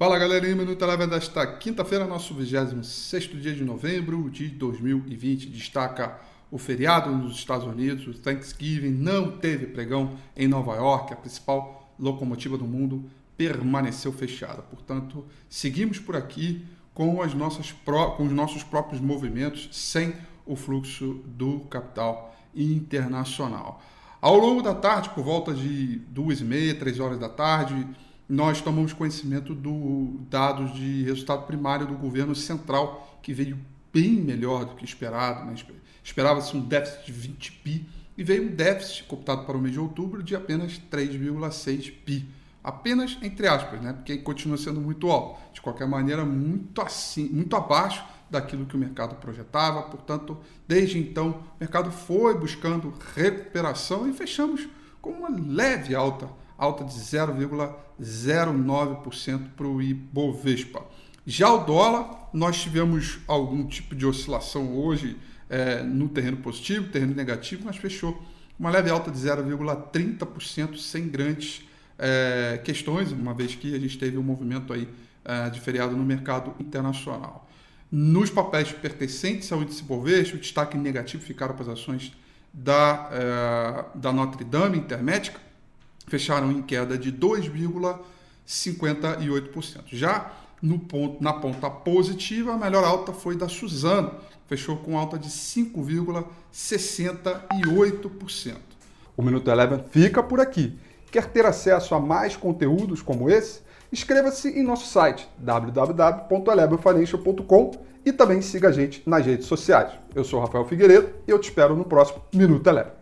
Fala galerinha, Minuto Eleva desta quinta-feira, nosso 26 dia de novembro de 2020. Destaca o feriado nos Estados Unidos, o Thanksgiving, não teve pregão em Nova York, a principal locomotiva do mundo permaneceu fechada. Portanto, seguimos por aqui com, as nossas com os nossos próprios movimentos, sem o fluxo do capital internacional. Ao longo da tarde, por volta de duas e meia, três horas da tarde, nós tomamos conhecimento dos dados de resultado primário do governo central, que veio bem melhor do que esperado. Né? Esperava-se um déficit de 20 bi e veio um déficit computado para o mês de outubro de apenas 3,6 bi. Apenas entre aspas, né? porque continua sendo muito alto. De qualquer maneira, muito, assim, muito abaixo daquilo que o mercado projetava. Portanto, desde então, o mercado foi buscando recuperação e fechamos com uma leve alta alta de 0,09% para o Ibovespa. Já o dólar, nós tivemos algum tipo de oscilação hoje é, no terreno positivo, terreno negativo, mas fechou uma leve alta de 0,30% sem grandes é, questões, uma vez que a gente teve um movimento aí é, de feriado no mercado internacional. Nos papéis pertencentes ao índice Bovespa, o destaque negativo ficaram para as ações da, é, da Notre Dame Intermédica, fecharam em queda de 2,58%. Já no ponto, na ponta positiva, a melhor alta foi da Suzano, fechou com alta de 5,68%. O Minuto Eleven fica por aqui. Quer ter acesso a mais conteúdos como esse? Inscreva-se em nosso site www.elevenfinancial.com e também siga a gente nas redes sociais. Eu sou Rafael Figueiredo e eu te espero no próximo Minuto Eleven.